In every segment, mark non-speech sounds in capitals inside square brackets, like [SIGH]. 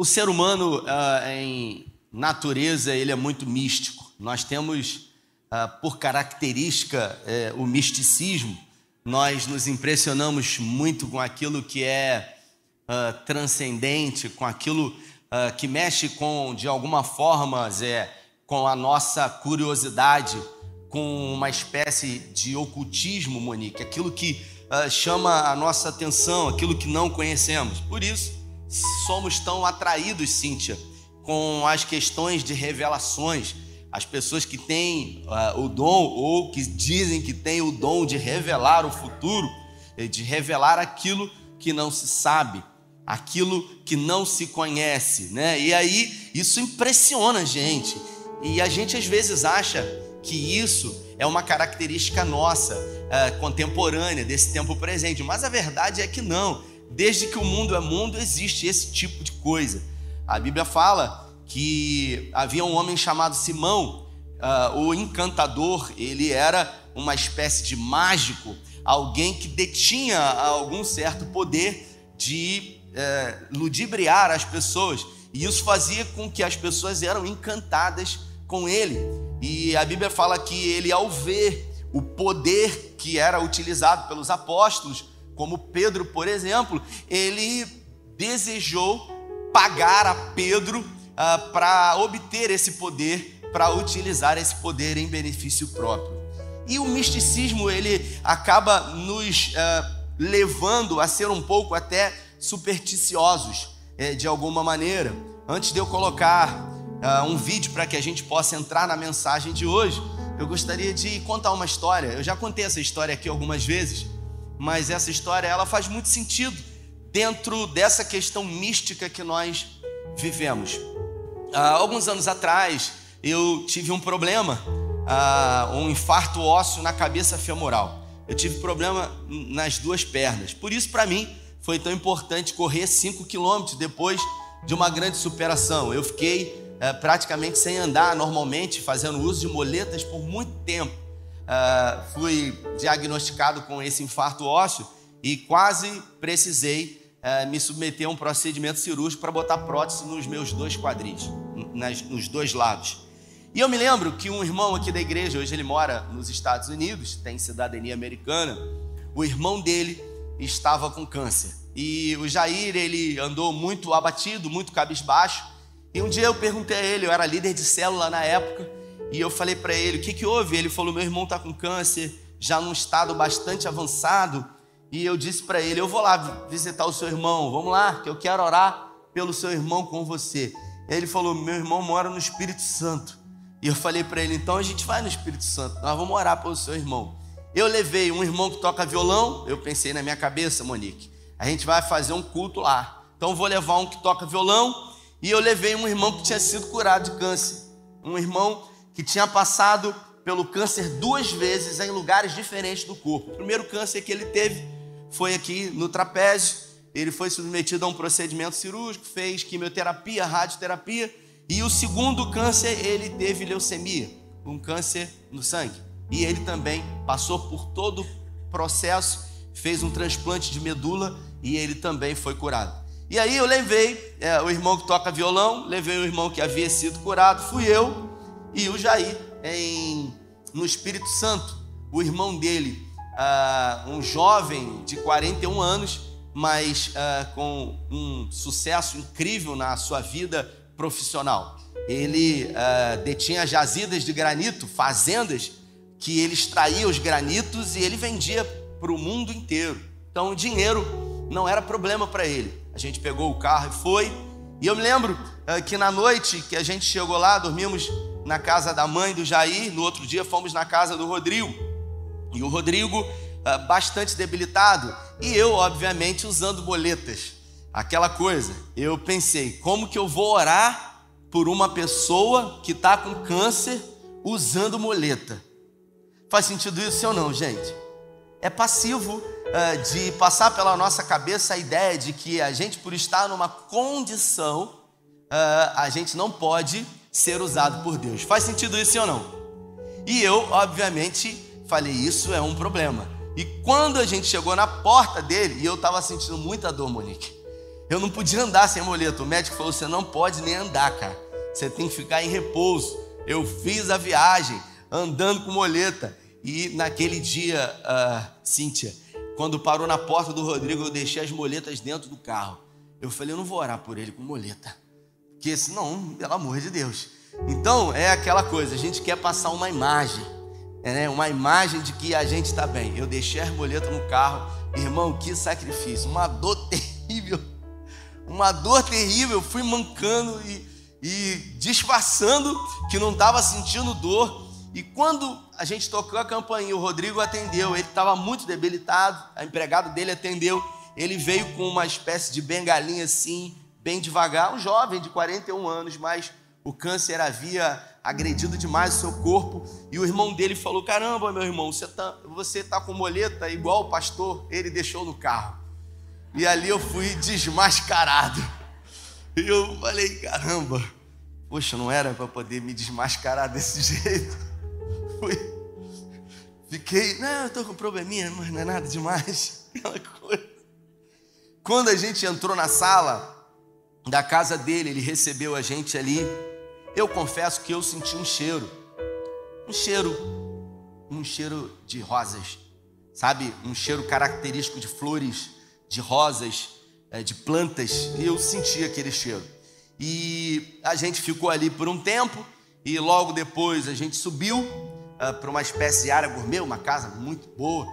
O ser humano, uh, em natureza, ele é muito místico. Nós temos, uh, por característica, uh, o misticismo. Nós nos impressionamos muito com aquilo que é ah, transcendente, com aquilo que mexe com, de alguma forma, Zé, com a nossa curiosidade, com uma espécie de ocultismo, Monique, aquilo que chama a nossa atenção, aquilo que não conhecemos. Por isso, somos tão atraídos, Cíntia, com as questões de revelações. As pessoas que têm uh, o dom ou que dizem que têm o dom de revelar o futuro, eh, de revelar aquilo que não se sabe, aquilo que não se conhece, né? E aí isso impressiona a gente. E a gente às vezes acha que isso é uma característica nossa, uh, contemporânea, desse tempo presente, mas a verdade é que não. Desde que o mundo é mundo, existe esse tipo de coisa. A Bíblia fala que havia um homem chamado Simão, uh, o encantador, ele era uma espécie de mágico, alguém que detinha algum certo poder de uh, ludibriar as pessoas. E isso fazia com que as pessoas eram encantadas com ele. E a Bíblia fala que ele, ao ver o poder que era utilizado pelos apóstolos, como Pedro, por exemplo, ele desejou pagar a Pedro uh, para obter esse poder, para utilizar esse poder em benefício próprio. E o misticismo ele acaba nos uh, levando a ser um pouco até supersticiosos eh, de alguma maneira. Antes de eu colocar uh, um vídeo para que a gente possa entrar na mensagem de hoje, eu gostaria de contar uma história. Eu já contei essa história aqui algumas vezes mas essa história ela faz muito sentido dentro dessa questão mística que nós vivemos. Há alguns anos atrás eu tive um problema, um infarto ósseo na cabeça femoral. Eu tive problema nas duas pernas. Por isso, para mim, foi tão importante correr 5 quilômetros depois de uma grande superação. Eu fiquei é, praticamente sem andar normalmente, fazendo uso de moletas por muito tempo uh, fui diagnosticado com esse infarto ósseo e quase precisei uh, me submeter a um procedimento cirúrgico para botar prótese nos meus dois quadris, nas, nos dois lados. E eu me lembro que um irmão aqui da igreja, hoje ele mora nos Estados Unidos, tem cidadania americana, o irmão dele estava com câncer. E o Jair, ele andou muito abatido, muito cabisbaixo. E um dia eu perguntei a ele, eu era líder de célula na época, e eu falei para ele: o que, que houve? Ele falou: meu irmão está com câncer, já num estado bastante avançado. E eu disse para ele: eu vou lá visitar o seu irmão, vamos lá, que eu quero orar pelo seu irmão com você. Ele falou: meu irmão mora no Espírito Santo. E eu falei para ele: então a gente vai no Espírito Santo, nós vamos orar pelo seu irmão. Eu levei um irmão que toca violão, eu pensei na minha cabeça, Monique, a gente vai fazer um culto lá. Então vou levar um que toca violão e eu levei um irmão que tinha sido curado de câncer. Um irmão que tinha passado pelo câncer duas vezes em lugares diferentes do corpo. O primeiro câncer que ele teve foi aqui no trapézio. Ele foi submetido a um procedimento cirúrgico, fez quimioterapia, radioterapia. E o segundo câncer, ele teve leucemia, um câncer no sangue. E ele também passou por todo o processo, fez um transplante de medula e ele também foi curado. E aí eu levei é, o irmão que toca violão, levei o irmão que havia sido curado, fui eu, e o Jair, em, no Espírito Santo, o irmão dele, uh, um jovem de 41 anos, mas uh, com um sucesso incrível na sua vida profissional. Ele uh, detinha jazidas de granito, fazendas, que ele extraía os granitos e ele vendia para o mundo inteiro. Então o dinheiro não era problema para ele. A gente pegou o carro e foi. E eu me lembro que na noite que a gente chegou lá, dormimos na casa da mãe do Jair, no outro dia fomos na casa do Rodrigo. E o Rodrigo uh, bastante debilitado, e eu, obviamente, usando boletas. Aquela coisa, eu pensei, como que eu vou orar por uma pessoa que está com câncer usando moleta? Faz sentido isso ou não, gente? É passivo uh, de passar pela nossa cabeça a ideia de que a gente, por estar numa condição, uh, a gente não pode ser usado por Deus. Faz sentido isso ou não? E eu, obviamente, falei: Isso é um problema. E quando a gente chegou na porta dele, e eu estava sentindo muita dor, Monique, Eu não podia andar sem muleta. O médico falou: você não pode nem andar, cara. Você tem que ficar em repouso. Eu fiz a viagem andando com moleta. E naquele dia, uh, Cíntia, quando parou na porta do Rodrigo, eu deixei as moletas dentro do carro. Eu falei, eu não vou orar por ele com moleta. Porque senão, pelo amor de Deus. Então, é aquela coisa, a gente quer passar uma imagem. É, uma imagem de que a gente está bem. Eu deixei as moletas no carro. Irmão, que sacrifício. Uma dor [LAUGHS] terrível. Uma dor terrível. Eu fui mancando e, e disfarçando que não estava sentindo dor. E quando a gente tocou a campainha, o Rodrigo atendeu. Ele estava muito debilitado. A empregada dele atendeu. Ele veio com uma espécie de bengalinha assim, bem devagar. Um jovem de 41 anos, mas o câncer havia agredido demais o seu corpo. E o irmão dele falou: Caramba, meu irmão, você está você tá com moleta igual o pastor, ele deixou no carro. E ali eu fui desmascarado. E eu falei: Caramba, poxa, não era para poder me desmascarar desse [LAUGHS] jeito. Fui. Fiquei, não, eu estou com probleminha, mas não é nada demais. [LAUGHS] Aquela coisa. Quando a gente entrou na sala da casa dele, ele recebeu a gente ali eu confesso que eu senti um cheiro, um cheiro, um cheiro de rosas, sabe? Um cheiro característico de flores, de rosas, é, de plantas. E eu senti aquele cheiro. E a gente ficou ali por um tempo e logo depois a gente subiu uh, para uma espécie de área gourmet, uma casa muito boa.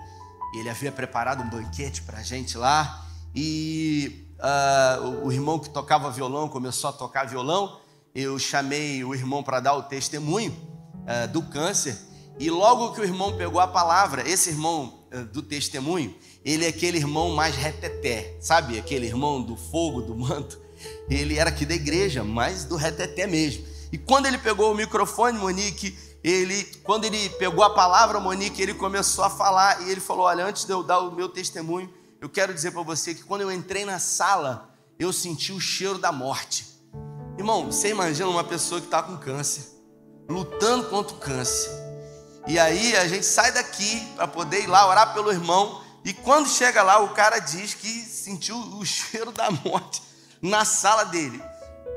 Ele havia preparado um banquete para a gente lá e uh, o irmão que tocava violão começou a tocar violão eu chamei o irmão para dar o testemunho uh, do câncer. E logo que o irmão pegou a palavra, esse irmão uh, do testemunho, ele é aquele irmão mais reteté, sabe? Aquele irmão do fogo, do manto. Ele era aqui da igreja, mas do reteté mesmo. E quando ele pegou o microfone, Monique, ele, quando ele pegou a palavra, Monique, ele começou a falar e ele falou: Olha, antes de eu dar o meu testemunho, eu quero dizer para você que quando eu entrei na sala, eu senti o cheiro da morte. Irmão, você imagina uma pessoa que está com câncer, lutando contra o câncer. E aí a gente sai daqui para poder ir lá orar pelo irmão. E quando chega lá, o cara diz que sentiu o [LAUGHS] cheiro da morte na sala dele.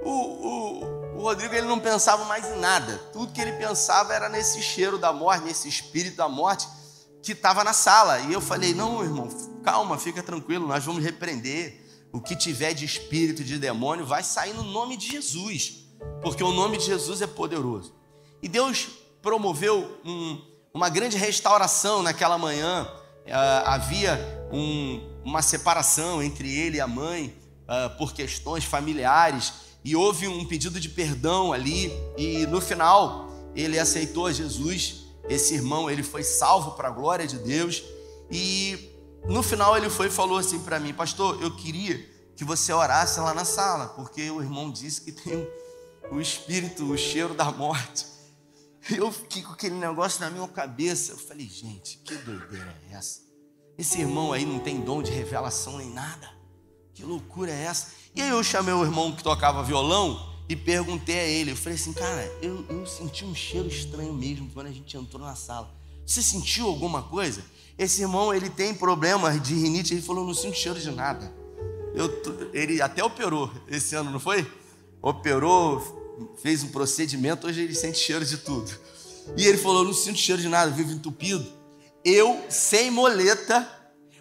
O, o, o Rodrigo ele não pensava mais em nada. Tudo que ele pensava era nesse cheiro da morte, nesse espírito da morte que estava na sala. E eu falei: Não, irmão, calma, fica tranquilo, nós vamos repreender o que tiver de espírito, de demônio, vai sair no nome de Jesus, porque o nome de Jesus é poderoso. E Deus promoveu um, uma grande restauração naquela manhã. Uh, havia um, uma separação entre ele e a mãe uh, por questões familiares, e houve um pedido de perdão ali, e no final ele aceitou Jesus. Esse irmão ele foi salvo para a glória de Deus, e no final ele foi e falou assim para mim, pastor, eu queria que você orasse lá na sala, porque o irmão disse que tem o espírito, o cheiro da morte. Eu fiquei com aquele negócio na minha cabeça. Eu falei, gente, que doideira é essa? Esse irmão aí não tem dom de revelação nem nada. Que loucura é essa? E aí eu chamei o irmão que tocava violão e perguntei a ele. Eu falei assim, cara, eu, eu senti um cheiro estranho mesmo quando a gente entrou na sala. Você sentiu alguma coisa? Esse irmão, ele tem problemas de rinite, ele falou, não sinto cheiro de nada. Eu, ele até operou esse ano, não foi? Operou, fez um procedimento, hoje ele sente cheiro de tudo. E ele falou, não sinto cheiro de nada, vivo entupido. Eu, sem moleta,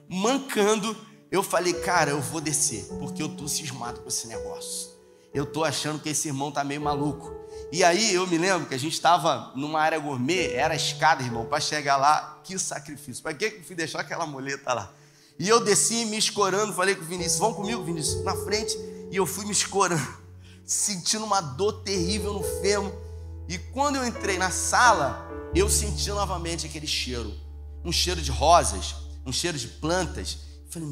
mancando, eu falei, cara, eu vou descer, porque eu tô cismado com esse negócio. Eu tô achando que esse irmão tá meio maluco. E aí eu me lembro que a gente estava numa área gourmet, era escada, irmão, para chegar lá, que sacrifício. Para que eu fui deixar aquela muleta lá? E eu desci me escorando, falei com o Vinícius, vão comigo, Vinícius, na frente. E eu fui me escorando, [LAUGHS] sentindo uma dor terrível no fêmur. E quando eu entrei na sala, eu senti novamente aquele cheiro. Um cheiro de rosas, um cheiro de plantas. Falei,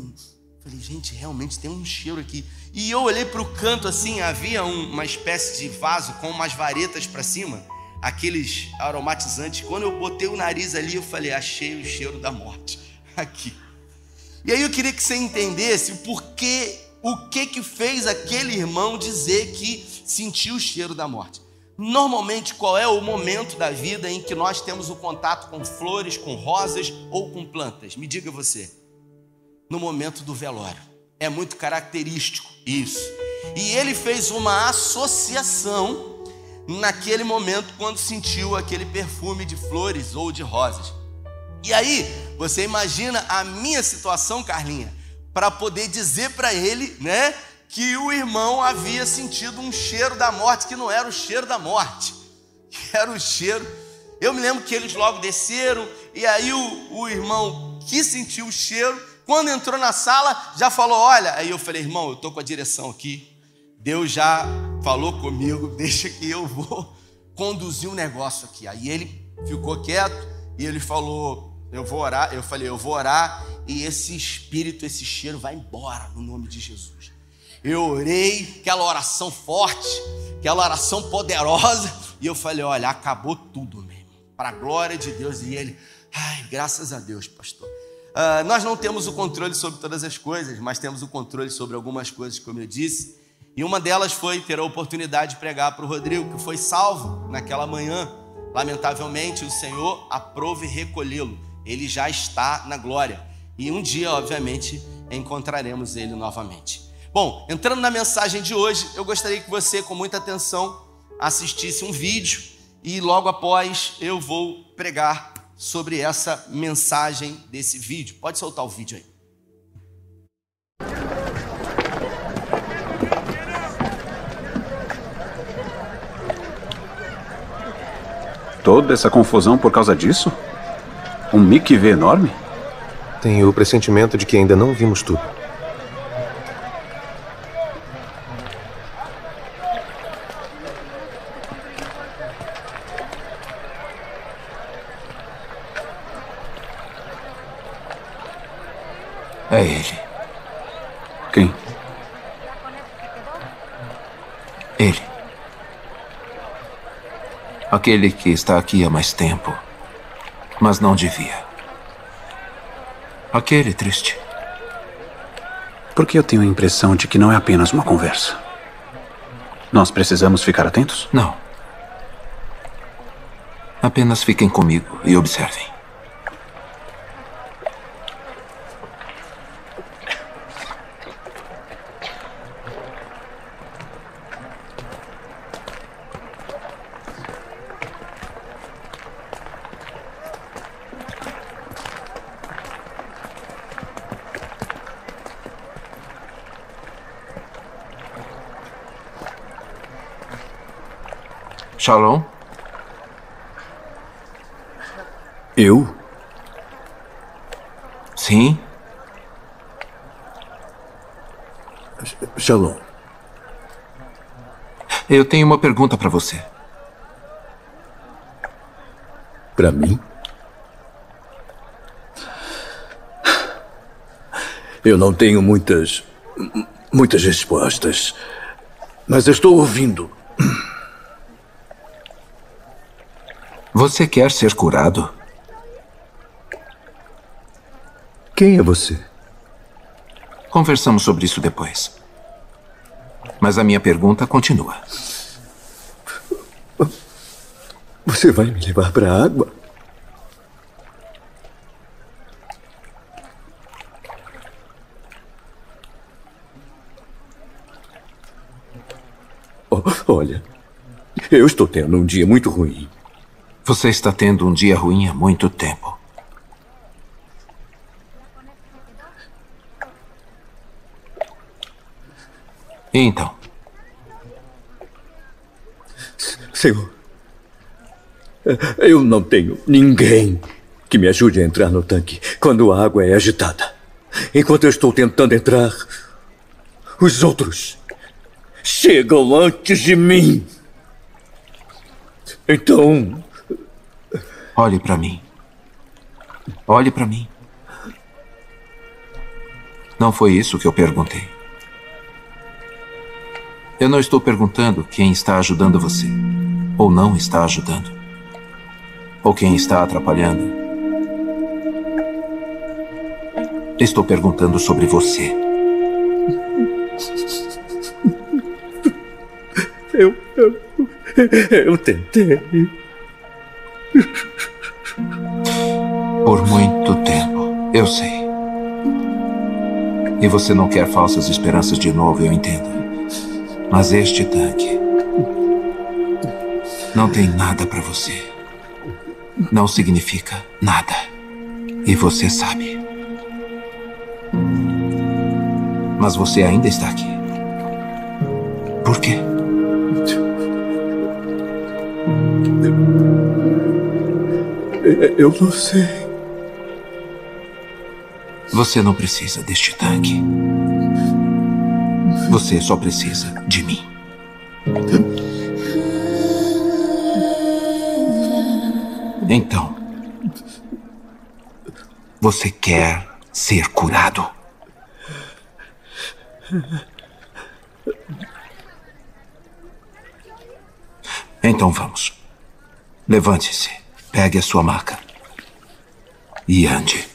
Falei, gente, realmente tem um cheiro aqui. E eu olhei para o canto assim, havia um, uma espécie de vaso com umas varetas para cima, aqueles aromatizantes. Quando eu botei o nariz ali, eu falei, achei o cheiro da morte [LAUGHS] aqui. E aí eu queria que você entendesse o porquê, o que que fez aquele irmão dizer que sentiu o cheiro da morte. Normalmente, qual é o momento da vida em que nós temos o contato com flores, com rosas ou com plantas? Me diga você no momento do velório. É muito característico isso. E ele fez uma associação naquele momento quando sentiu aquele perfume de flores ou de rosas. E aí, você imagina a minha situação, Carlinha, para poder dizer para ele, né, que o irmão havia sentido um cheiro da morte que não era o cheiro da morte, que era o cheiro. Eu me lembro que eles logo desceram e aí o, o irmão que sentiu o cheiro, quando entrou na sala, já falou: Olha, aí eu falei, irmão, eu estou com a direção aqui, Deus já falou comigo, [LAUGHS] deixa que eu vou conduzir um negócio aqui. Aí ele ficou quieto e ele falou: Eu vou orar. Eu falei: Eu vou orar e esse espírito, esse cheiro vai embora no nome de Jesus. Eu orei, aquela oração forte, aquela oração poderosa, e eu falei: Olha, acabou tudo mesmo, para a glória de Deus. E ele, ai, graças a Deus, pastor. Uh, nós não temos o controle sobre todas as coisas, mas temos o controle sobre algumas coisas, como eu disse. E uma delas foi ter a oportunidade de pregar para o Rodrigo, que foi salvo naquela manhã. Lamentavelmente, o Senhor aprove recolhê-lo. Ele já está na glória. E um dia, obviamente, encontraremos ele novamente. Bom, entrando na mensagem de hoje, eu gostaria que você, com muita atenção, assistisse um vídeo e logo após eu vou pregar sobre essa mensagem desse vídeo. Pode soltar o vídeo aí. Toda essa confusão por causa disso? Um Mickey V enorme? Tenho o pressentimento de que ainda não vimos tudo. É ele. Quem? Ele. Aquele que está aqui há mais tempo, mas não devia. Aquele triste. Porque eu tenho a impressão de que não é apenas uma conversa. Nós precisamos ficar atentos? Não. Apenas fiquem comigo e observem. Shalom? Eu? Sim? Shalom. Eu tenho uma pergunta para você. Para mim? Eu não tenho muitas. muitas respostas. Mas estou ouvindo. Você quer ser curado? Quem é você? Conversamos sobre isso depois. Mas a minha pergunta continua. Você vai me levar para a água? Oh, olha, eu estou tendo um dia muito ruim. Você está tendo um dia ruim há muito tempo. E então? Senhor, eu não tenho ninguém que me ajude a entrar no tanque quando a água é agitada. Enquanto eu estou tentando entrar, os outros chegam antes de mim. Então, Olhe para mim. Olhe para mim. Não foi isso que eu perguntei. Eu não estou perguntando quem está ajudando você, ou não está ajudando, ou quem está atrapalhando. Estou perguntando sobre você. Eu. Eu, eu tentei. Por muito tempo, eu sei. E você não quer falsas esperanças de novo, eu entendo. Mas este tanque não tem nada para você. Não significa nada. E você sabe. Mas você ainda está aqui. Por quê? Eu não sei. Você não precisa deste tanque. Você só precisa de mim. Então, você quer ser curado? Então vamos. Levante-se, pegue a sua maca e ande.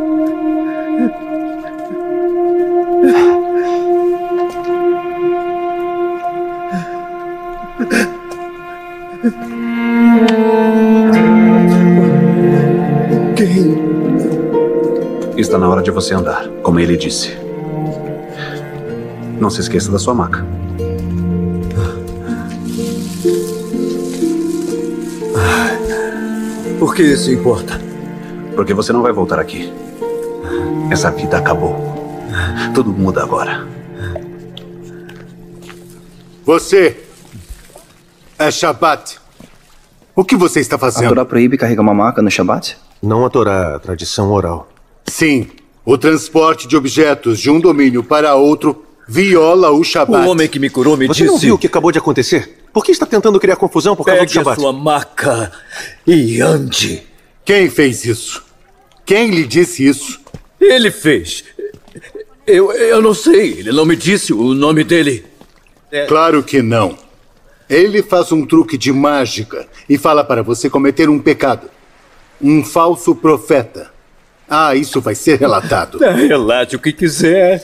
Está na hora de você andar, como ele disse. Não se esqueça da sua maca. Por que isso importa? Porque você não vai voltar aqui. Essa vida acabou. Tudo muda agora. Você é Shabat. O que você está A fazendo? Torá proíbe carregar uma maca no Shabat? Não a Torá, a tradição oral. Sim, o transporte de objetos de um domínio para outro viola o O Shabat. homem que me curou me Você disse... não viu o que acabou de acontecer? Por que está tentando criar confusão por causa do Pegue a Shabat? sua maca e ande. Quem fez isso? Quem lhe disse isso? Ele fez. Eu, eu não sei, ele não me disse o nome dele. Claro que não. Ele faz um truque de mágica e fala para você cometer um pecado. Um falso profeta. Ah, isso vai ser relatado. [LAUGHS] Relate o que quiser.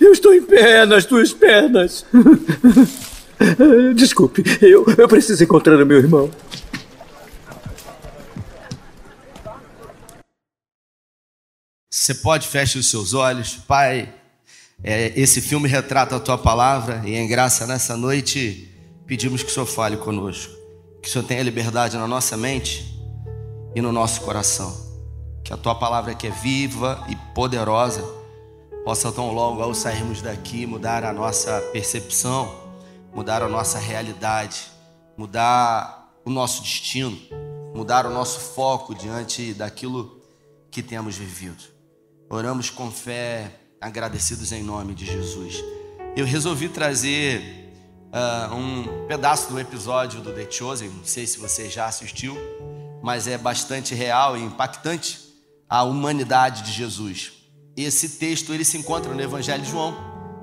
Eu estou em pé nas tuas pernas. [LAUGHS] Desculpe, eu, eu preciso encontrar o meu irmão. Você pode fechar os seus olhos, Pai. é, esse filme retrata a tua palavra e em graça nessa noite pedimos que o Senhor fale conosco, que o Senhor tenha liberdade na nossa mente e no nosso coração, que a tua palavra que é viva e poderosa possa tão logo ao sairmos daqui mudar a nossa percepção, mudar a nossa realidade, mudar o nosso destino, mudar o nosso foco diante daquilo que temos vivido. Oramos com fé, agradecidos em nome de Jesus. Eu resolvi trazer ah, um pedaço do episódio do The Chosen, não sei se você já assistiu, mas é bastante real e impactante a humanidade de Jesus. Esse texto ele se encontra no Evangelho de João,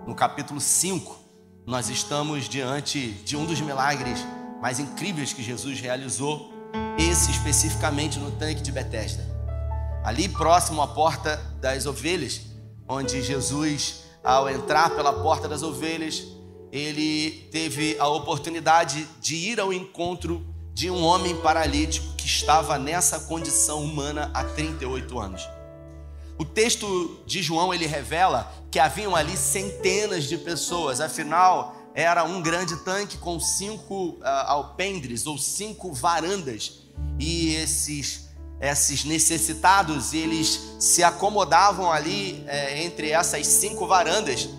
no capítulo 5. Nós estamos diante de um dos milagres mais incríveis que Jesus realizou, esse especificamente no tanque de Betesda ali próximo à porta das ovelhas, onde Jesus, ao entrar pela porta das ovelhas, ele teve a oportunidade de ir ao encontro de um homem paralítico que estava nessa condição humana há 38 anos. O texto de João ele revela que haviam ali centenas de pessoas, afinal era um grande tanque com cinco ah, alpendres ou cinco varandas e esses esses necessitados eles se acomodavam ali eh, entre essas cinco varandas.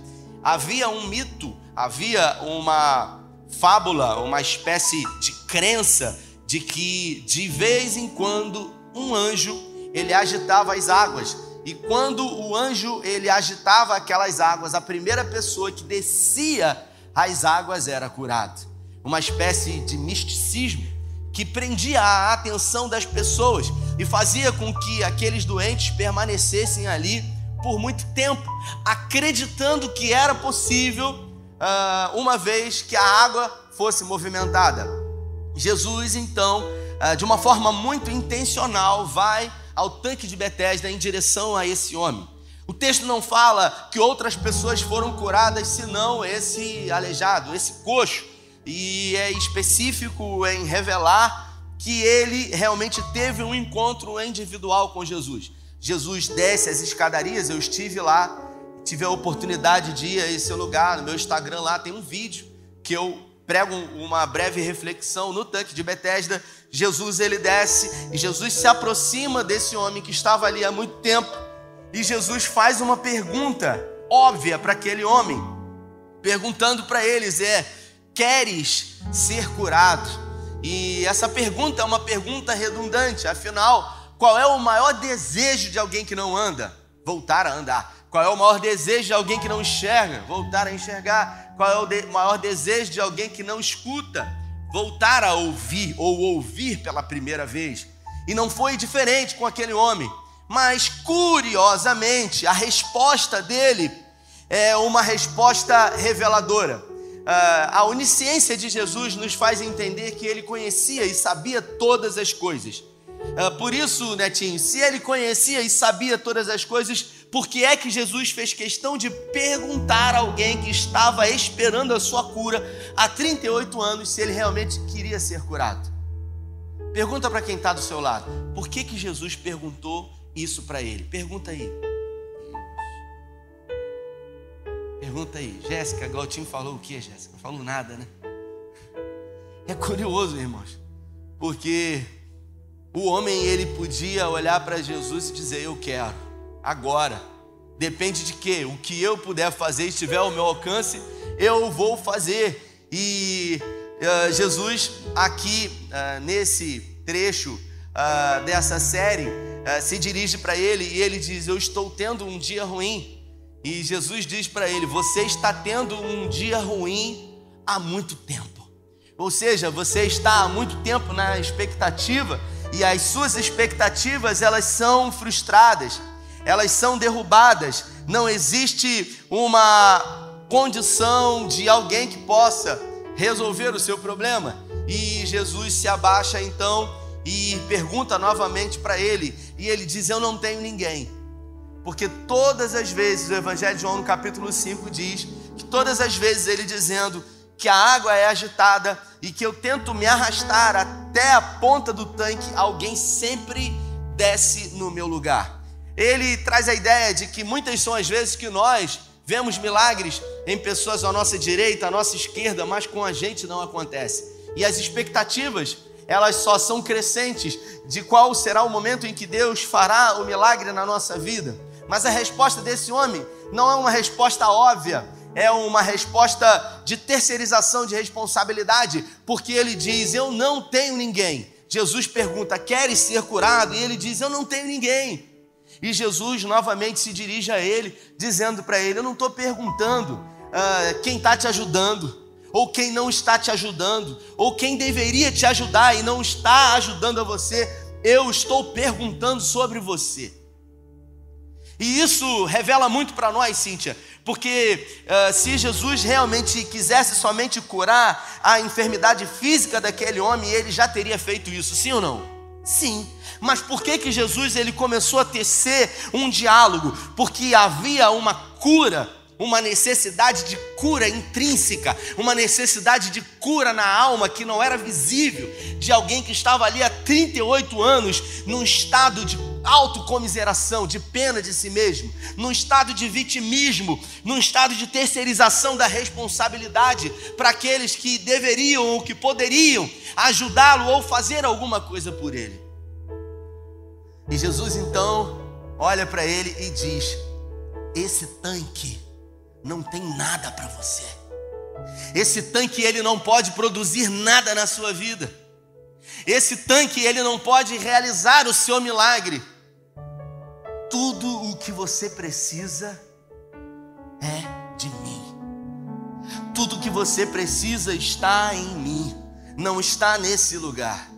Havia um mito, havia uma fábula, uma espécie de crença de que de vez em quando um anjo ele agitava as águas e quando o anjo ele agitava aquelas águas, a primeira pessoa que descia as águas era curada. Uma espécie de misticismo que prendia a atenção das pessoas e fazia com que aqueles doentes permanecessem ali por muito tempo, acreditando que era possível, uh, uma vez que a água fosse movimentada. Jesus, então, uh, de uma forma muito intencional, vai ao tanque de Betesda em direção a esse homem. O texto não fala que outras pessoas foram curadas, senão esse aleijado, esse coxo, e é específico em revelar que ele realmente teve um encontro individual com Jesus. Jesus desce as escadarias, eu estive lá, tive a oportunidade de ir a esse lugar, no meu Instagram lá tem um vídeo que eu prego uma breve reflexão no tanque de Betesda. Jesus ele desce e Jesus se aproxima desse homem que estava ali há muito tempo e Jesus faz uma pergunta óbvia para aquele homem, perguntando para eles é: queres ser curado? E essa pergunta é uma pergunta redundante, afinal, qual é o maior desejo de alguém que não anda? Voltar a andar. Qual é o maior desejo de alguém que não enxerga? Voltar a enxergar. Qual é o de maior desejo de alguém que não escuta? Voltar a ouvir ou ouvir pela primeira vez. E não foi diferente com aquele homem. Mas, curiosamente, a resposta dele é uma resposta reveladora. Ah, a onisciência de Jesus nos faz entender que ele conhecia e sabia todas as coisas. Ah, por isso, Netinho, se ele conhecia e sabia todas as coisas, por que é que Jesus fez questão de perguntar a alguém que estava esperando a sua cura há 38 anos se ele realmente queria ser curado? Pergunta para quem está do seu lado. Por que, que Jesus perguntou isso para ele? Pergunta aí. Pergunta aí, Jéssica, Galtinho falou o que, Jéssica? Falou nada, né? É curioso, irmãos, porque o homem ele podia olhar para Jesus e dizer: Eu quero, agora. Depende de quê? O que eu puder fazer, estiver ao meu alcance, eu vou fazer. E uh, Jesus, aqui uh, nesse trecho uh, dessa série, se dirige para ele e ele diz: Eu estou tendo um dia ruim. E Jesus diz para ele: Você está tendo um dia ruim há muito tempo. Ou seja, você está há muito tempo na expectativa e as suas expectativas elas são frustradas, elas são derrubadas. Não existe uma condição de alguém que possa resolver o seu problema. E Jesus se abaixa então e pergunta novamente para ele, e ele diz: Eu não tenho ninguém porque todas as vezes, o Evangelho de João, no capítulo 5, diz que todas as vezes ele dizendo que a água é agitada e que eu tento me arrastar até a ponta do tanque, alguém sempre desce no meu lugar. Ele traz a ideia de que muitas são as vezes que nós vemos milagres em pessoas à nossa direita, à nossa esquerda, mas com a gente não acontece. E as expectativas, elas só são crescentes de qual será o momento em que Deus fará o milagre na nossa vida. Mas a resposta desse homem não é uma resposta óbvia, é uma resposta de terceirização de responsabilidade, porque ele diz: Eu não tenho ninguém. Jesus pergunta: Queres ser curado? E ele diz: Eu não tenho ninguém. E Jesus novamente se dirige a ele, dizendo para ele: Eu não estou perguntando uh, quem está te ajudando, ou quem não está te ajudando, ou quem deveria te ajudar e não está ajudando a você. Eu estou perguntando sobre você. E isso revela muito para nós, Cíntia, porque uh, se Jesus realmente quisesse somente curar a enfermidade física daquele homem, ele já teria feito isso, sim ou não? Sim. Mas por que que Jesus ele começou a tecer um diálogo? Porque havia uma cura uma necessidade de cura intrínseca, uma necessidade de cura na alma que não era visível, de alguém que estava ali há 38 anos num estado de autocomiseração, de pena de si mesmo, num estado de vitimismo, num estado de terceirização da responsabilidade para aqueles que deveriam ou que poderiam ajudá-lo ou fazer alguma coisa por ele. E Jesus então olha para ele e diz: Esse tanque não tem nada para você. Esse tanque ele não pode produzir nada na sua vida. Esse tanque ele não pode realizar o seu milagre. Tudo o que você precisa é de mim. Tudo o que você precisa está em mim, não está nesse lugar.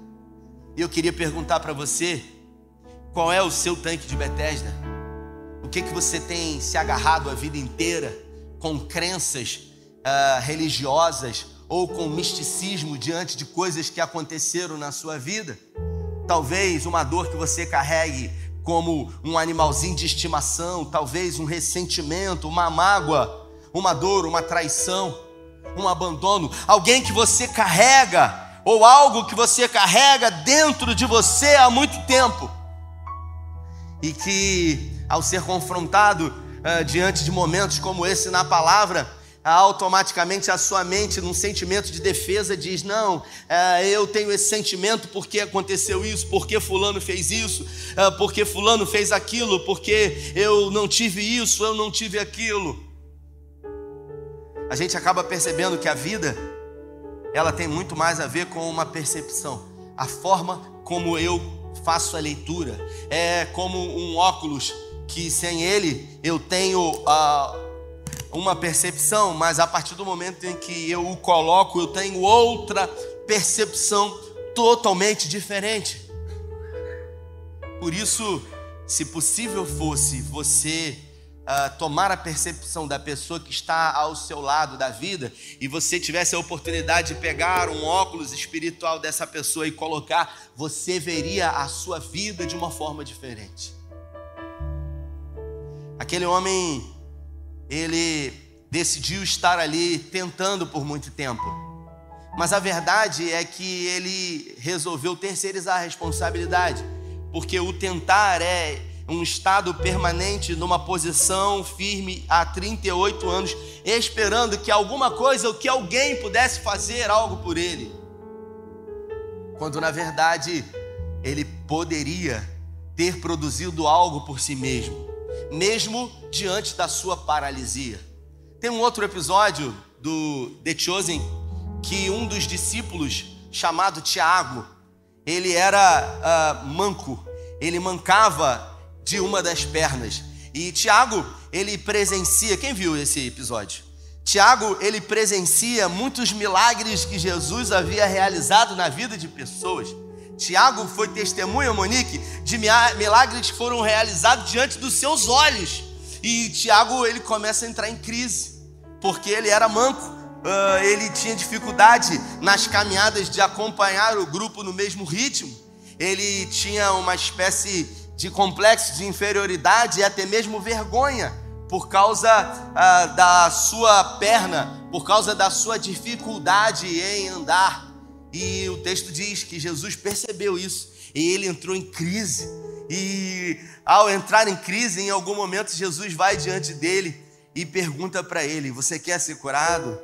Eu queria perguntar para você, qual é o seu tanque de Bethesda? O que que você tem se agarrado a vida inteira com crenças uh, religiosas ou com misticismo diante de coisas que aconteceram na sua vida? Talvez uma dor que você carregue como um animalzinho de estimação, talvez um ressentimento, uma mágoa, uma dor, uma traição, um abandono, alguém que você carrega ou algo que você carrega dentro de você há muito tempo e que, ao ser confrontado uh, diante de momentos como esse na palavra, automaticamente a sua mente, num sentimento de defesa, diz: Não, uh, eu tenho esse sentimento porque aconteceu isso, porque Fulano fez isso, porque Fulano fez aquilo, porque eu não tive isso, eu não tive aquilo. A gente acaba percebendo que a vida ela tem muito mais a ver com uma percepção. A forma como eu faço a leitura é como um óculos que sem ele eu tenho uh, uma percepção, mas a partir do momento em que eu o coloco, eu tenho outra percepção totalmente diferente. Por isso, se possível fosse você uh, tomar a percepção da pessoa que está ao seu lado da vida e você tivesse a oportunidade de pegar um óculos espiritual dessa pessoa e colocar, você veria a sua vida de uma forma diferente. Aquele homem, ele decidiu estar ali tentando por muito tempo. Mas a verdade é que ele resolveu terceirizar a responsabilidade, porque o tentar é um estado permanente numa posição firme há 38 anos, esperando que alguma coisa ou que alguém pudesse fazer algo por ele. Quando na verdade ele poderia ter produzido algo por si mesmo, mesmo diante da sua paralisia. Tem um outro episódio do The Chosen que um dos discípulos, chamado Tiago, ele era uh, manco, ele mancava de uma das pernas. E Tiago, ele presencia, quem viu esse episódio? Tiago, ele presencia muitos milagres que Jesus havia realizado na vida de pessoas. Tiago foi testemunha, Monique, de milagres que foram realizados diante dos seus olhos. E Tiago, ele começa a entrar em crise, porque ele era manco. Uh, ele tinha dificuldade nas caminhadas de acompanhar o grupo no mesmo ritmo. Ele tinha uma espécie de complexo de inferioridade e até mesmo vergonha por causa ah, da sua perna, por causa da sua dificuldade em andar. E o texto diz que Jesus percebeu isso e ele entrou em crise. E ao entrar em crise, em algum momento, Jesus vai diante dele e pergunta para ele: Você quer ser curado?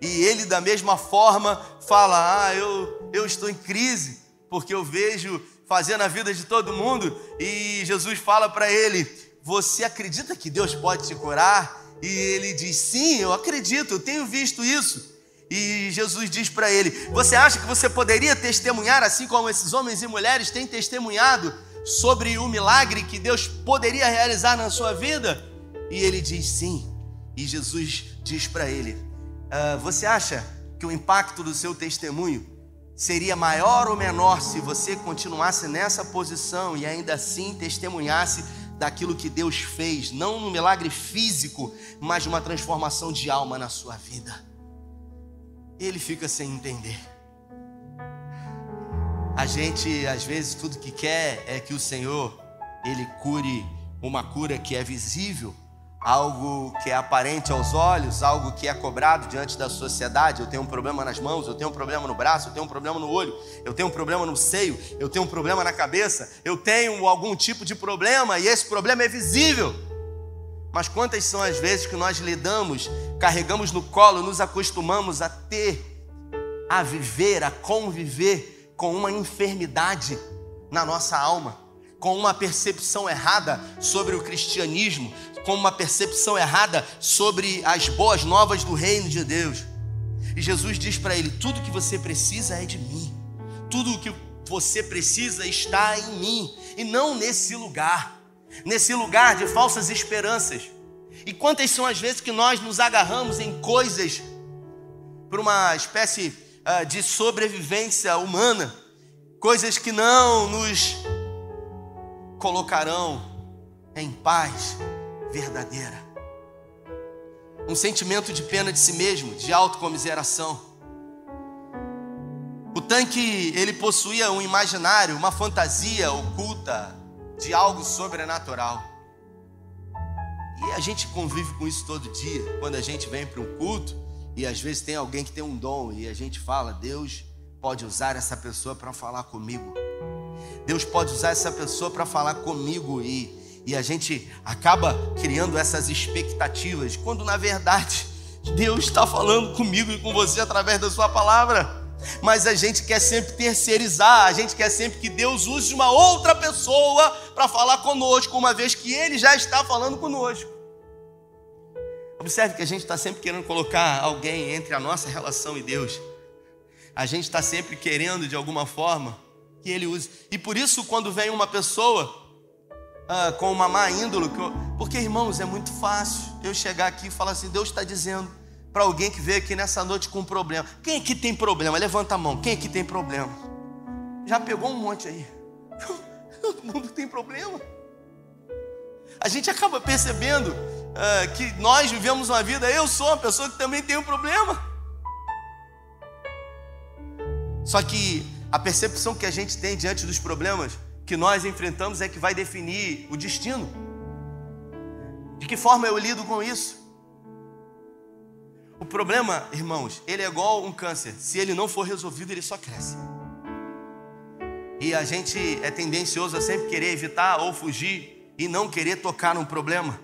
E ele, da mesma forma, fala: Ah, eu, eu estou em crise, porque eu vejo fazer na vida de todo mundo. E Jesus fala para ele: Você acredita que Deus pode te curar? E ele diz: Sim, eu acredito, eu tenho visto isso. E Jesus diz para ele: Você acha que você poderia testemunhar assim como esses homens e mulheres têm testemunhado sobre o milagre que Deus poderia realizar na sua vida? E ele diz: Sim. E Jesus diz para ele: ah, Você acha que o impacto do seu testemunho seria maior ou menor se você continuasse nessa posição e ainda assim testemunhasse daquilo que Deus fez, não no milagre físico, mas numa transformação de alma na sua vida. Ele fica sem entender. A gente, às vezes, tudo que quer é que o Senhor ele cure uma cura que é visível, algo que é aparente aos olhos, algo que é cobrado diante da sociedade. Eu tenho um problema nas mãos, eu tenho um problema no braço, eu tenho um problema no olho, eu tenho um problema no seio, eu tenho um problema na cabeça, eu tenho algum tipo de problema e esse problema é visível. Mas quantas são as vezes que nós lidamos, carregamos no colo, nos acostumamos a ter, a viver, a conviver com uma enfermidade na nossa alma? com uma percepção errada sobre o cristianismo, com uma percepção errada sobre as boas novas do reino de Deus. E Jesus diz para ele: tudo que você precisa é de mim, tudo o que você precisa está em mim, e não nesse lugar, nesse lugar de falsas esperanças. E quantas são as vezes que nós nos agarramos em coisas por uma espécie uh, de sobrevivência humana? coisas que não nos colocarão em paz verdadeira. Um sentimento de pena de si mesmo, de autocomiseração. O tanque, ele possuía um imaginário, uma fantasia oculta de algo sobrenatural. E a gente convive com isso todo dia, quando a gente vem para um culto e às vezes tem alguém que tem um dom e a gente fala: Deus pode usar essa pessoa para falar comigo. Deus pode usar essa pessoa para falar comigo e, e a gente acaba criando essas expectativas, quando na verdade Deus está falando comigo e com você através da Sua palavra. Mas a gente quer sempre terceirizar, a gente quer sempre que Deus use uma outra pessoa para falar conosco, uma vez que Ele já está falando conosco. Observe que a gente está sempre querendo colocar alguém entre a nossa relação e Deus. A gente está sempre querendo, de alguma forma, que Ele use. E por isso, quando vem uma pessoa ah, com uma má índole, porque irmãos, é muito fácil eu chegar aqui e falar assim: Deus está dizendo para alguém que veio aqui nessa noite com um problema. Quem aqui tem problema? Levanta a mão. Quem aqui tem problema? Já pegou um monte aí. [LAUGHS] Todo mundo tem problema. A gente acaba percebendo uh, que nós vivemos uma vida, eu sou uma pessoa que também tem um problema. Só que a percepção que a gente tem diante dos problemas que nós enfrentamos é que vai definir o destino. De que forma eu lido com isso? O problema, irmãos, ele é igual um câncer. Se ele não for resolvido, ele só cresce. E a gente é tendencioso a sempre querer evitar ou fugir e não querer tocar num problema.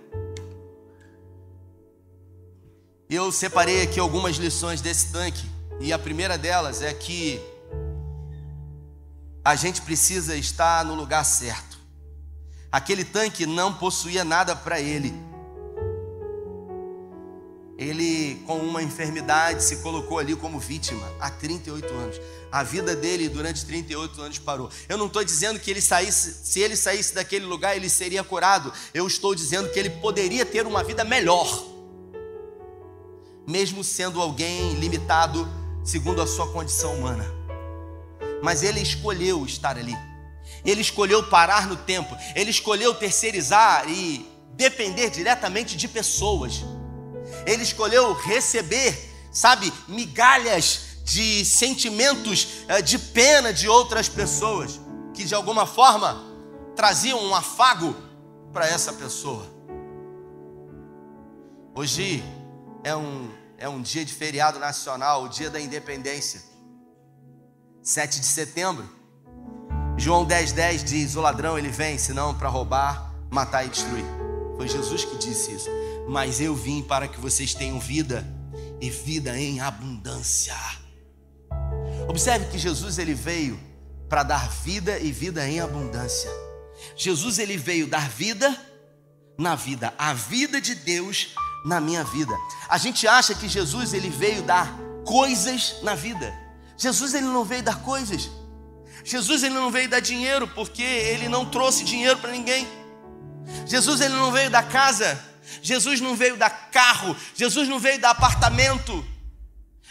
Eu separei aqui algumas lições desse tanque, e a primeira delas é que a gente precisa estar no lugar certo. Aquele tanque não possuía nada para ele. Ele, com uma enfermidade, se colocou ali como vítima há 38 anos. A vida dele durante 38 anos parou. Eu não estou dizendo que ele saísse, se ele saísse daquele lugar, ele seria curado. Eu estou dizendo que ele poderia ter uma vida melhor mesmo sendo alguém limitado segundo a sua condição humana. Mas ele escolheu estar ali. Ele escolheu parar no tempo. Ele escolheu terceirizar e depender diretamente de pessoas. Ele escolheu receber, sabe, migalhas de sentimentos eh, de pena de outras pessoas que de alguma forma traziam um afago para essa pessoa. Hoje é um, é um dia de feriado nacional, o dia da independência. 7 de setembro. João 10,10 10 diz: O ladrão ele vem, senão para roubar, matar e destruir. Foi Jesus que disse isso. Mas eu vim para que vocês tenham vida e vida em abundância. Observe que Jesus ele veio para dar vida e vida em abundância. Jesus ele veio dar vida na vida, a vida de Deus na minha vida. A gente acha que Jesus ele veio dar coisas na vida. Jesus ele não veio dar coisas. Jesus ele não veio dar dinheiro porque ele não trouxe dinheiro para ninguém. Jesus ele não veio dar casa. Jesus não veio dar carro. Jesus não veio dar apartamento.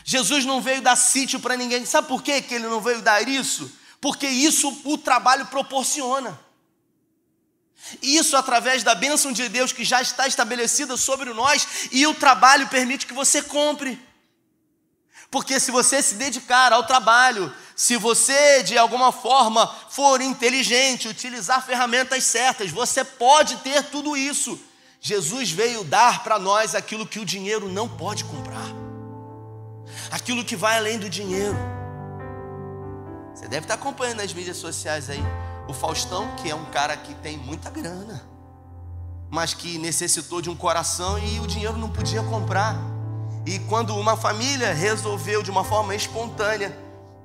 Jesus não veio dar sítio para ninguém. Sabe por quê que ele não veio dar isso? Porque isso o trabalho proporciona. Isso através da bênção de Deus que já está estabelecida sobre nós e o trabalho permite que você compre. Porque se você se dedicar ao trabalho, se você de alguma forma for inteligente, utilizar ferramentas certas, você pode ter tudo isso. Jesus veio dar para nós aquilo que o dinheiro não pode comprar, aquilo que vai além do dinheiro. Você deve estar acompanhando nas mídias sociais aí o Faustão, que é um cara que tem muita grana, mas que necessitou de um coração e o dinheiro não podia comprar. E quando uma família resolveu de uma forma espontânea,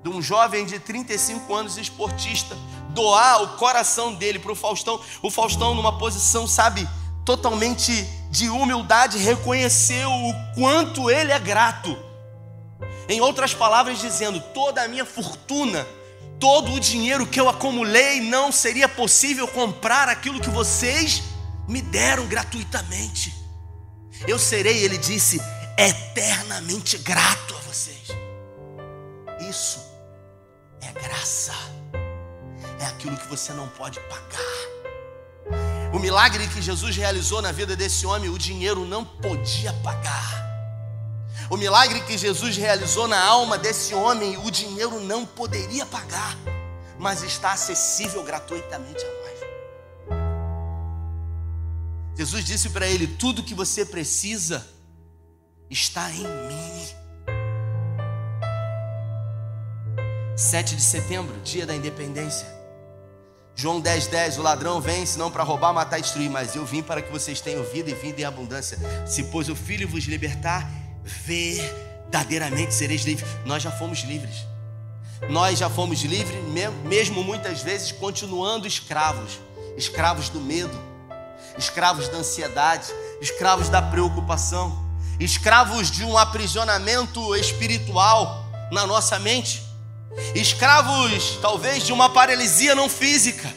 de um jovem de 35 anos esportista, doar o coração dele para o Faustão, o Faustão, numa posição, sabe, totalmente de humildade, reconheceu o quanto ele é grato. Em outras palavras, dizendo: toda a minha fortuna todo o dinheiro que eu acumulei não seria possível comprar aquilo que vocês me deram gratuitamente. Eu serei, ele disse, eternamente grato a vocês. Isso é graça. é aquilo que você não pode pagar. O milagre que Jesus realizou na vida desse homem, o dinheiro não podia pagar. O milagre que Jesus realizou na alma desse homem, o dinheiro não poderia pagar, mas está acessível gratuitamente a nós. Jesus disse para ele: Tudo que você precisa está em mim. 7 de setembro, dia da independência. João 10, 10, o ladrão vem senão para roubar, matar e destruir, mas eu vim para que vocês tenham vida e vida em abundância. Se pois o Filho vos libertar, verdadeiramente sereis livres. Nós já fomos livres. Nós já fomos livres, mesmo muitas vezes continuando escravos escravos do medo, escravos da ansiedade, escravos da preocupação, escravos de um aprisionamento espiritual na nossa mente, escravos talvez de uma paralisia não física.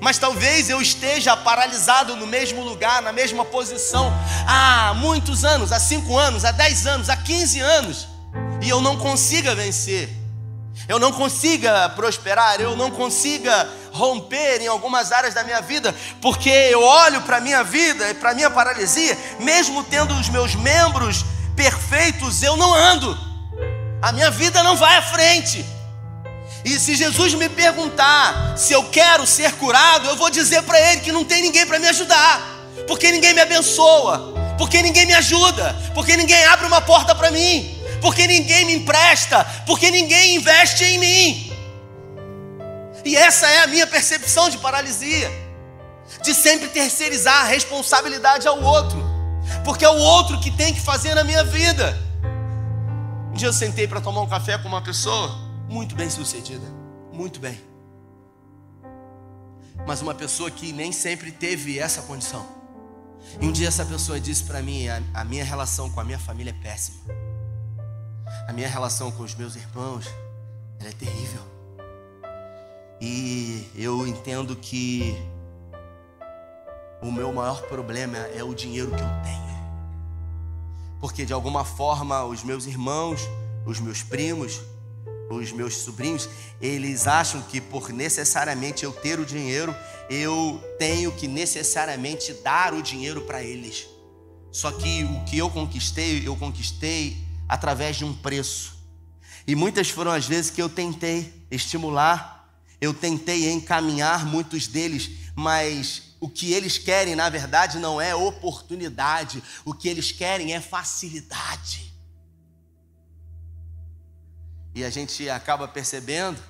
Mas talvez eu esteja paralisado no mesmo lugar, na mesma posição, há muitos anos, há cinco anos, há dez anos, há quinze anos, e eu não consiga vencer. Eu não consiga prosperar, eu não consiga romper em algumas áreas da minha vida, porque eu olho para a minha vida e para a minha paralisia, mesmo tendo os meus membros perfeitos, eu não ando, a minha vida não vai à frente. E se Jesus me perguntar se eu quero ser curado, eu vou dizer para Ele que não tem ninguém para me ajudar, porque ninguém me abençoa, porque ninguém me ajuda, porque ninguém abre uma porta para mim. Porque ninguém me empresta, porque ninguém investe em mim. E essa é a minha percepção de paralisia, de sempre terceirizar a responsabilidade ao outro, porque é o outro que tem que fazer na minha vida. Um dia eu sentei para tomar um café com uma pessoa muito bem sucedida, muito bem, mas uma pessoa que nem sempre teve essa condição. E um dia essa pessoa disse para mim: a, a minha relação com a minha família é péssima. A minha relação com os meus irmãos, é terrível. E eu entendo que o meu maior problema é o dinheiro que eu tenho. Porque de alguma forma os meus irmãos, os meus primos, os meus sobrinhos, eles acham que por necessariamente eu ter o dinheiro, eu tenho que necessariamente dar o dinheiro para eles. Só que o que eu conquistei, eu conquistei através de um preço. E muitas foram as vezes que eu tentei estimular, eu tentei encaminhar muitos deles, mas o que eles querem, na verdade, não é oportunidade, o que eles querem é facilidade. E a gente acaba percebendo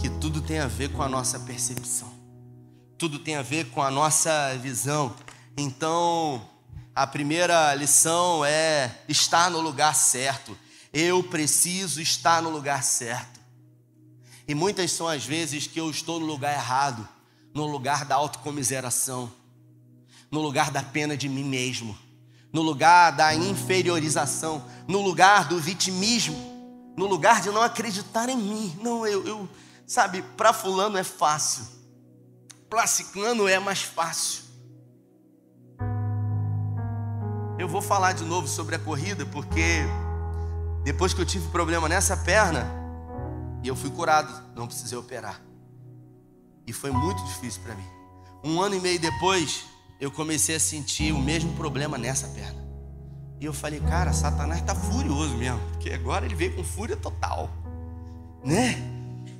que tudo tem a ver com a nossa percepção, tudo tem a ver com a nossa visão. Então, a primeira lição é estar no lugar certo. Eu preciso estar no lugar certo. E muitas são as vezes que eu estou no lugar errado, no lugar da autocomiseração, no lugar da pena de mim mesmo, no lugar da inferiorização, no lugar do vitimismo, no lugar de não acreditar em mim. Não, eu, eu sabe, para fulano é fácil, para ciclano é mais fácil. Eu vou falar de novo sobre a corrida, porque depois que eu tive problema nessa perna, eu fui curado, não precisei operar. E foi muito difícil para mim. Um ano e meio depois, eu comecei a sentir o mesmo problema nessa perna. E eu falei, cara, Satanás está furioso mesmo, porque agora ele veio com fúria total, né?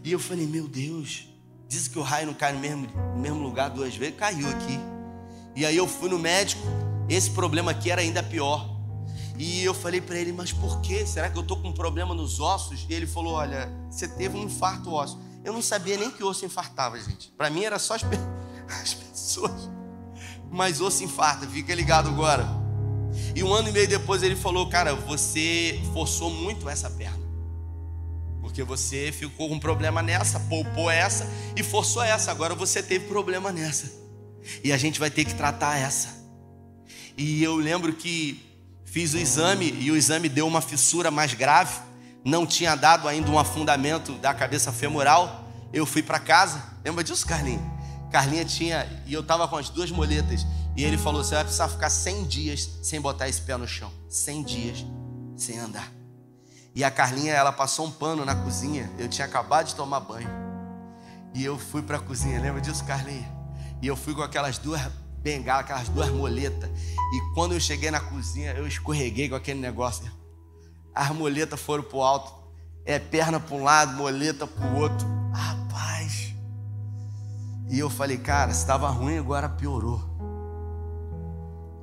E eu falei, meu Deus, diz que o raio não cai no mesmo, no mesmo lugar duas vezes, caiu aqui. E aí eu fui no médico, esse problema aqui era ainda pior. E eu falei para ele, mas por que? Será que eu estou com um problema nos ossos? E ele falou: Olha, você teve um infarto ósseo. Eu não sabia nem que osso infartava, gente. Para mim era só as, pe... [LAUGHS] as pessoas. Mas osso infarta, fica ligado agora. E um ano e meio depois ele falou: Cara, você forçou muito essa perna. Porque você ficou com problema nessa, poupou essa e forçou essa. Agora você teve problema nessa. E a gente vai ter que tratar essa. E eu lembro que fiz o exame e o exame deu uma fissura mais grave, não tinha dado ainda um afundamento da cabeça femoral. Eu fui para casa, lembra disso, Carlinhos? Carlinha tinha, e eu estava com as duas moletas, e ele falou: Você vai precisar ficar 100 dias sem botar esse pé no chão. 100 dias sem andar. E a Carlinha, ela passou um pano na cozinha, eu tinha acabado de tomar banho. E eu fui para a cozinha, lembra disso, Carlinhos? E eu fui com aquelas duas bengalas, aquelas duas moletas. E quando eu cheguei na cozinha, eu escorreguei com aquele negócio. As moletas foram pro alto. É perna para um lado, moleta para o outro. Rapaz. E eu falei, cara, estava ruim, agora piorou.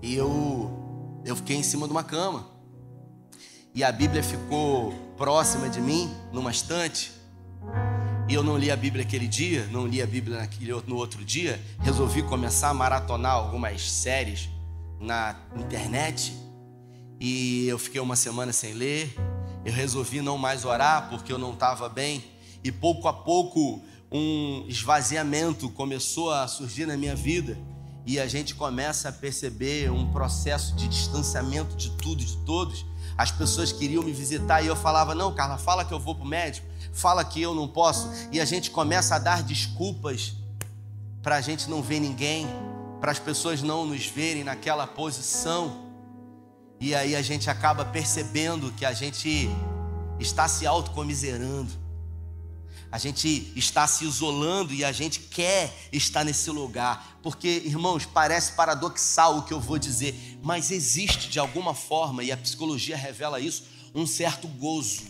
E eu, eu fiquei em cima de uma cama. E a Bíblia ficou próxima de mim, numa estante. E eu não li a Bíblia aquele dia, não li a Bíblia naquele, no outro dia. Resolvi começar a maratonar algumas séries na internet. E eu fiquei uma semana sem ler. Eu resolvi não mais orar porque eu não estava bem. E pouco a pouco um esvaziamento começou a surgir na minha vida. E a gente começa a perceber um processo de distanciamento de tudo e de todos. As pessoas queriam me visitar e eu falava: Não, Carla, fala que eu vou para o médico, fala que eu não posso. E a gente começa a dar desculpas para a gente não ver ninguém, para as pessoas não nos verem naquela posição. E aí a gente acaba percebendo que a gente está se autocomiserando. A gente está se isolando e a gente quer estar nesse lugar. Porque, irmãos, parece paradoxal o que eu vou dizer, mas existe de alguma forma, e a psicologia revela isso, um certo gozo,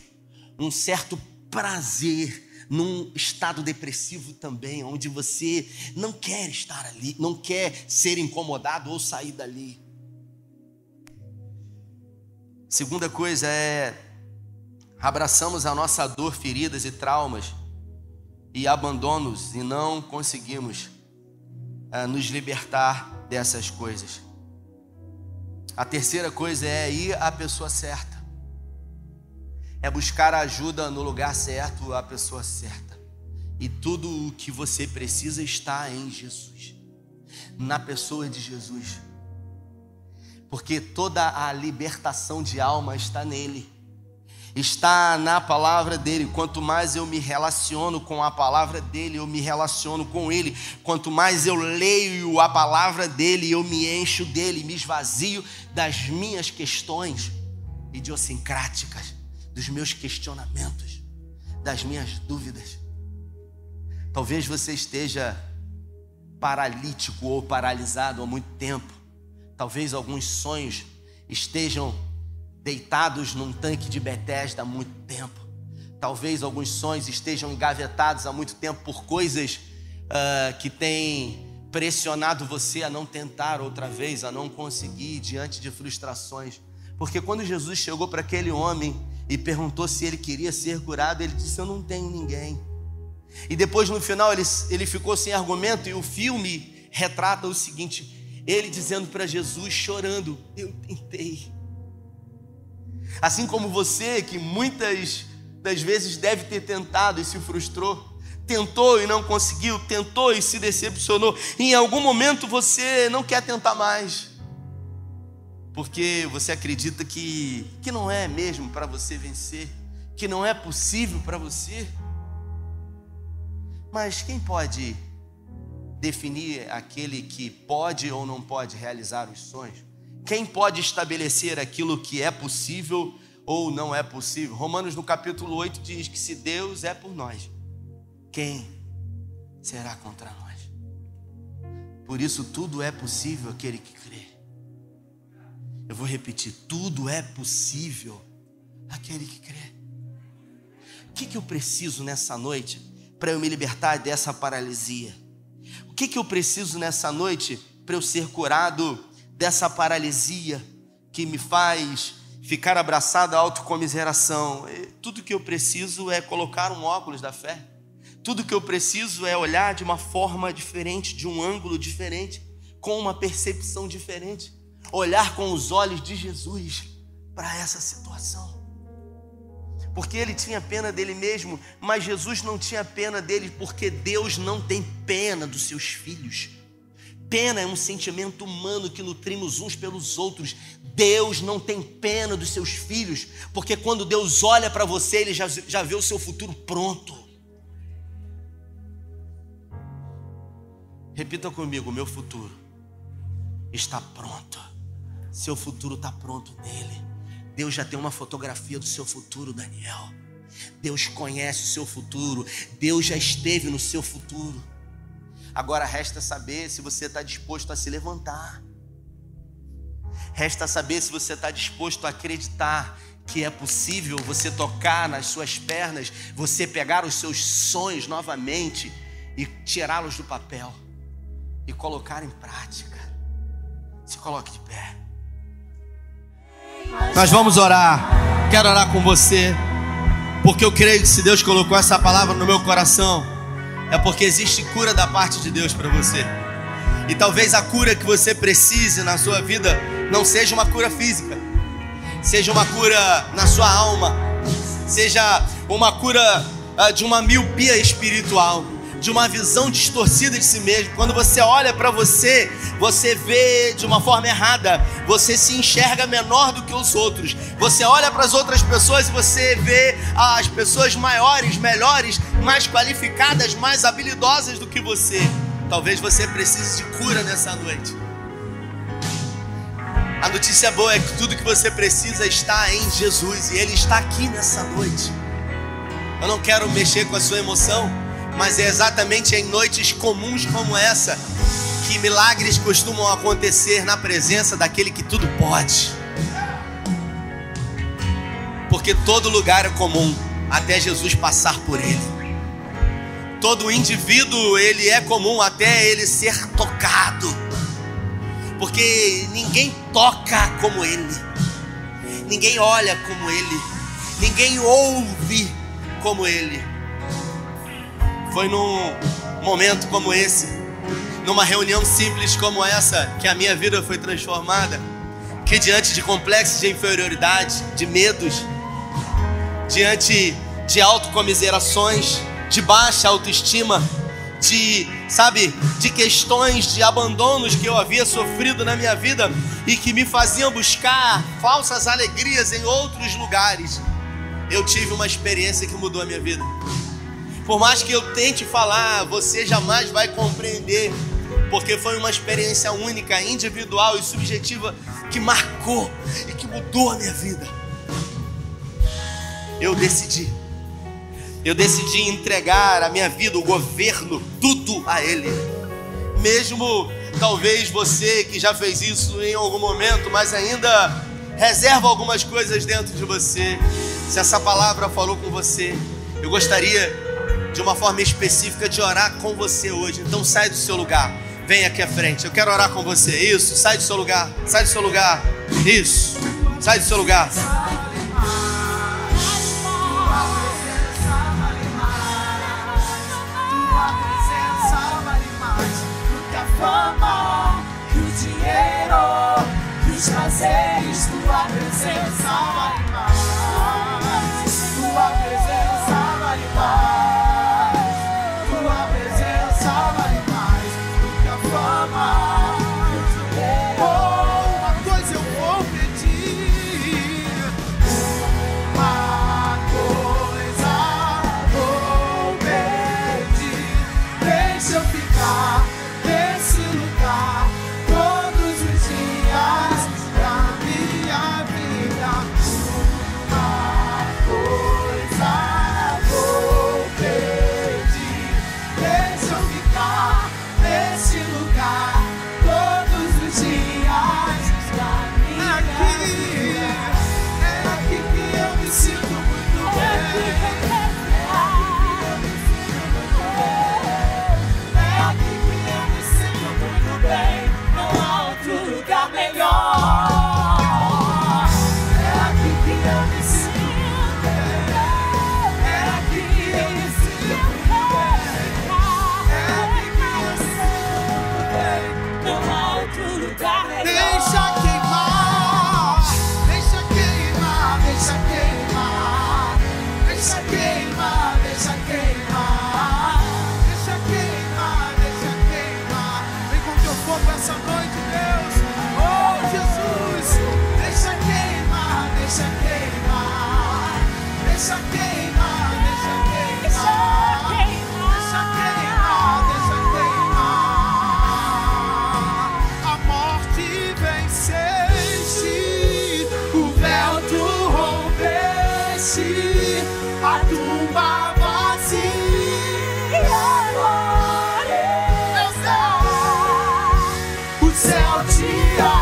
um certo prazer num estado depressivo também, onde você não quer estar ali, não quer ser incomodado ou sair dali. Segunda coisa é abraçamos a nossa dor, feridas e traumas e abandonos e não conseguimos uh, nos libertar dessas coisas. A terceira coisa é ir à pessoa certa. É buscar ajuda no lugar certo, a pessoa certa. E tudo o que você precisa está em Jesus, na pessoa de Jesus porque toda a libertação de alma está nele, está na palavra dele. Quanto mais eu me relaciono com a palavra dele, eu me relaciono com ele. Quanto mais eu leio a palavra dele, eu me encho dele, me esvazio das minhas questões idiosincráticas, dos meus questionamentos, das minhas dúvidas. Talvez você esteja paralítico ou paralisado há muito tempo Talvez alguns sonhos estejam deitados num tanque de Betesda há muito tempo. Talvez alguns sonhos estejam engavetados há muito tempo por coisas uh, que têm pressionado você a não tentar outra vez, a não conseguir diante de frustrações. Porque quando Jesus chegou para aquele homem e perguntou se ele queria ser curado, ele disse: Eu não tenho ninguém. E depois no final ele, ele ficou sem argumento, e o filme retrata o seguinte: ele dizendo para Jesus, chorando: Eu tentei. Assim como você, que muitas das vezes deve ter tentado e se frustrou, tentou e não conseguiu, tentou e se decepcionou, em algum momento você não quer tentar mais, porque você acredita que, que não é mesmo para você vencer, que não é possível para você. Mas quem pode definir aquele que pode ou não pode realizar os sonhos? Quem pode estabelecer aquilo que é possível ou não é possível? Romanos no capítulo 8 diz que se Deus é por nós, quem será contra nós? Por isso tudo é possível aquele que crê. Eu vou repetir, tudo é possível aquele que crê. O que, que eu preciso nessa noite para eu me libertar dessa paralisia? Que, que eu preciso nessa noite para eu ser curado dessa paralisia que me faz ficar abraçado à autocomiseração? Tudo que eu preciso é colocar um óculos da fé. Tudo que eu preciso é olhar de uma forma diferente, de um ângulo diferente, com uma percepção diferente. Olhar com os olhos de Jesus para essa situação porque ele tinha pena dele mesmo, mas Jesus não tinha pena dele, porque Deus não tem pena dos seus filhos. Pena é um sentimento humano que nutrimos uns pelos outros. Deus não tem pena dos seus filhos, porque quando Deus olha para você, Ele já, já vê o seu futuro pronto. Repita comigo: meu futuro está pronto. Seu futuro está pronto nele. Deus já tem uma fotografia do seu futuro, Daniel. Deus conhece o seu futuro. Deus já esteve no seu futuro. Agora resta saber se você está disposto a se levantar. Resta saber se você está disposto a acreditar que é possível você tocar nas suas pernas, você pegar os seus sonhos novamente e tirá-los do papel e colocar em prática. Se coloque de pé. Nós vamos orar. Quero orar com você, porque eu creio que se Deus colocou essa palavra no meu coração, é porque existe cura da parte de Deus para você. E talvez a cura que você precise na sua vida não seja uma cura física, seja uma cura na sua alma, seja uma cura uh, de uma miopia espiritual de uma visão distorcida de si mesmo. Quando você olha para você, você vê de uma forma errada, você se enxerga menor do que os outros. Você olha para as outras pessoas e você vê as pessoas maiores, melhores, mais qualificadas, mais habilidosas do que você. Talvez você precise de cura nessa noite. A notícia boa é que tudo que você precisa está em Jesus e Ele está aqui nessa noite. Eu não quero mexer com a sua emoção, mas é exatamente em noites comuns como essa que milagres costumam acontecer na presença daquele que tudo pode. Porque todo lugar é comum até Jesus passar por ele. Todo indivíduo ele é comum até ele ser tocado. Porque ninguém toca como ele. Ninguém olha como ele. Ninguém ouve como ele. Foi num momento como esse, numa reunião simples como essa, que a minha vida foi transformada. Que diante de complexos de inferioridade, de medos, diante de autocomiserações, de baixa autoestima, de, sabe, de questões de abandonos que eu havia sofrido na minha vida e que me faziam buscar falsas alegrias em outros lugares. Eu tive uma experiência que mudou a minha vida. Por mais que eu tente falar, você jamais vai compreender, porque foi uma experiência única, individual e subjetiva que marcou e que mudou a minha vida. Eu decidi. Eu decidi entregar a minha vida, o governo, tudo a Ele. Mesmo talvez você que já fez isso em algum momento, mas ainda reserva algumas coisas dentro de você. Se essa palavra falou com você, eu gostaria de uma forma específica de orar com você hoje. Então sai do seu lugar. Vem aqui à frente. Eu quero orar com você. Isso. Sai do seu lugar. Sai do seu lugar. Isso. Sai do seu lugar. dinheiro, que os prazeres, tua presença vale mais. É o céu te ama.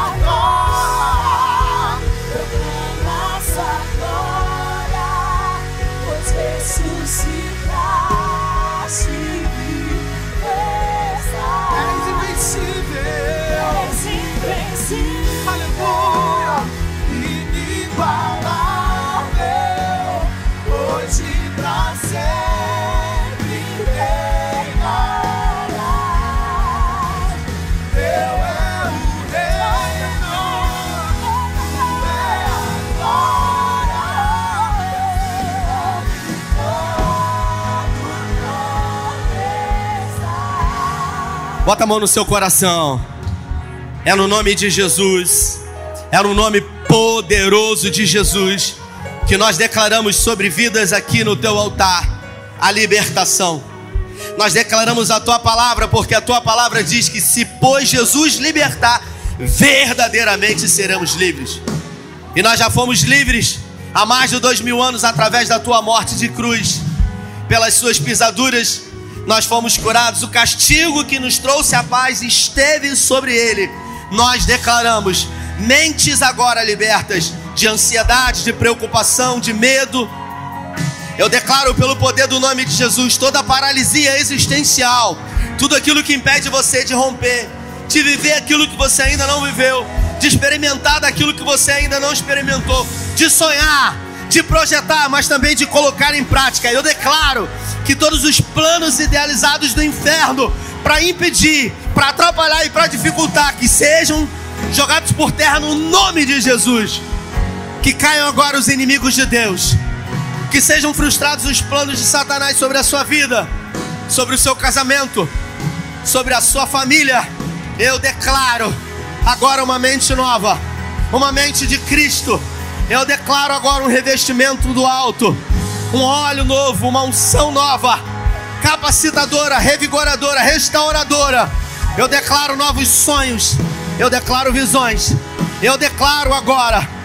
Bota a mão no seu coração. É no nome de Jesus, é no nome poderoso de Jesus, que nós declaramos sobre vidas aqui no teu altar a libertação. Nós declaramos a tua palavra, porque a tua palavra diz que se pois Jesus libertar, verdadeiramente seremos livres. E nós já fomos livres há mais de dois mil anos através da tua morte de cruz. Pelas suas pisaduras, nós fomos curados. O castigo que nos trouxe a paz esteve sobre ele. Nós declaramos mentes agora libertas de ansiedade, de preocupação, de medo. Eu declaro pelo poder do nome de Jesus toda paralisia existencial, tudo aquilo que impede você de romper, de viver aquilo que você ainda não viveu, de experimentar daquilo que você ainda não experimentou, de sonhar, de projetar, mas também de colocar em prática. Eu declaro que todos os planos idealizados do inferno para impedir, para atrapalhar e para dificultar que sejam jogados por terra no nome de Jesus. Que caiam agora os inimigos de Deus. Que sejam frustrados os planos de Satanás sobre a sua vida, sobre o seu casamento, sobre a sua família. Eu declaro agora uma mente nova, uma mente de Cristo. Eu declaro agora um revestimento do alto, um óleo novo, uma unção nova, capacitadora, revigoradora, restauradora. Eu declaro novos sonhos, eu declaro visões, eu declaro agora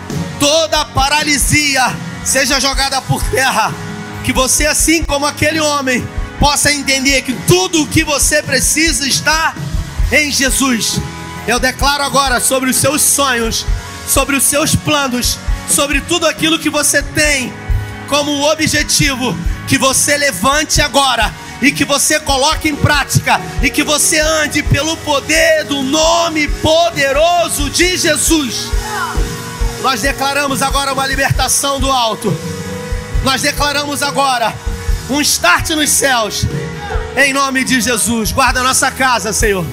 toda paralisia seja jogada por terra. Que você, assim como aquele homem, possa entender que tudo o que você precisa está em Jesus. Eu declaro agora sobre os seus sonhos, sobre os seus planos, sobre tudo aquilo que você tem como objetivo, que você levante agora e que você coloque em prática e que você ande pelo poder do nome poderoso de Jesus. Nós declaramos agora uma libertação do alto. Nós declaramos agora um start nos céus. Em nome de Jesus, guarda nossa casa, Senhor.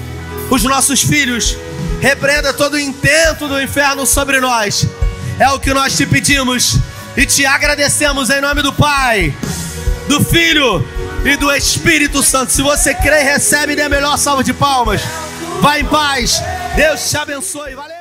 Os nossos filhos, repreenda todo o intento do inferno sobre nós. É o que nós te pedimos e te agradecemos em nome do Pai, do Filho e do Espírito Santo. Se você crê, recebe e dê a melhor salva de palmas. Vai em paz. Deus te abençoe. Valeu.